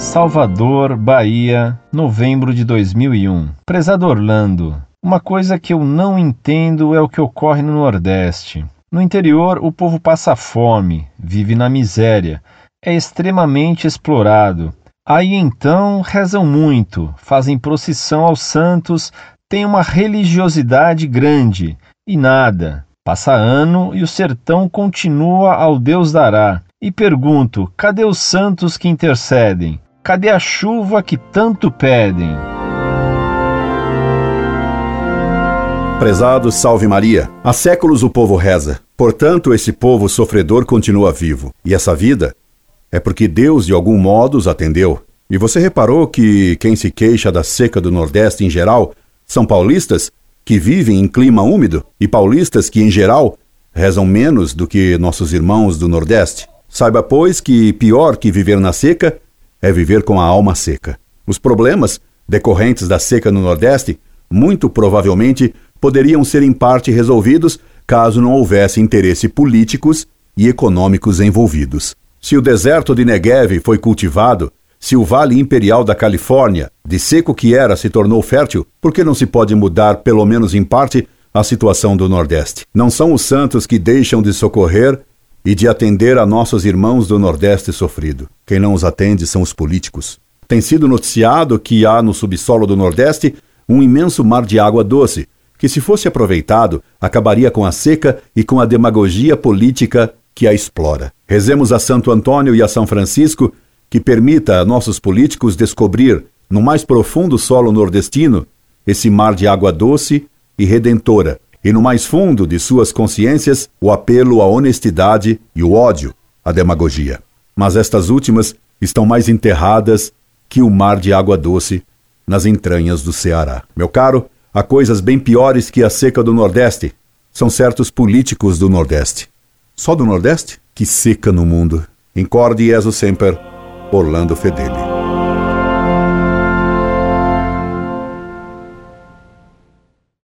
Salvador, Bahia, novembro de 2001. Prezado Orlando, uma coisa que eu não entendo é o que ocorre no Nordeste. No interior, o povo passa fome, vive na miséria, é extremamente explorado. Aí então rezam muito, fazem procissão aos santos, têm uma religiosidade grande e nada. Passa ano e o sertão continua ao Deus dará. E pergunto: cadê os santos que intercedem? Cadê a chuva que tanto pedem? Prezado Salve Maria, há séculos o povo reza. Portanto, esse povo sofredor continua vivo. E essa vida é porque Deus de algum modo os atendeu. E você reparou que quem se queixa da seca do Nordeste em geral são paulistas que vivem em clima úmido e paulistas que, em geral, rezam menos do que nossos irmãos do Nordeste. Saiba, pois, que pior que viver na seca é viver com a alma seca. Os problemas decorrentes da seca no Nordeste, muito provavelmente, poderiam ser em parte resolvidos caso não houvesse interesse políticos e econômicos envolvidos. Se o deserto de Negev foi cultivado, se o Vale Imperial da Califórnia, de seco que era, se tornou fértil, por que não se pode mudar, pelo menos em parte, a situação do Nordeste? Não são os santos que deixam de socorrer e de atender a nossos irmãos do Nordeste sofrido. Quem não os atende são os políticos. Tem sido noticiado que há no subsolo do Nordeste um imenso mar de água doce, que, se fosse aproveitado, acabaria com a seca e com a demagogia política que a explora. Rezemos a Santo Antônio e a São Francisco que permita a nossos políticos descobrir, no mais profundo solo nordestino, esse mar de água doce e redentora, e no mais fundo de suas consciências, o apelo à honestidade e o ódio à demagogia. Mas estas últimas estão mais enterradas que o mar de água doce nas entranhas do Ceará. Meu caro, Há coisas bem piores que a seca do Nordeste. São certos políticos do Nordeste. Só do Nordeste? Que seca no mundo. Incorde Jesus Semper, Orlando Fedeli.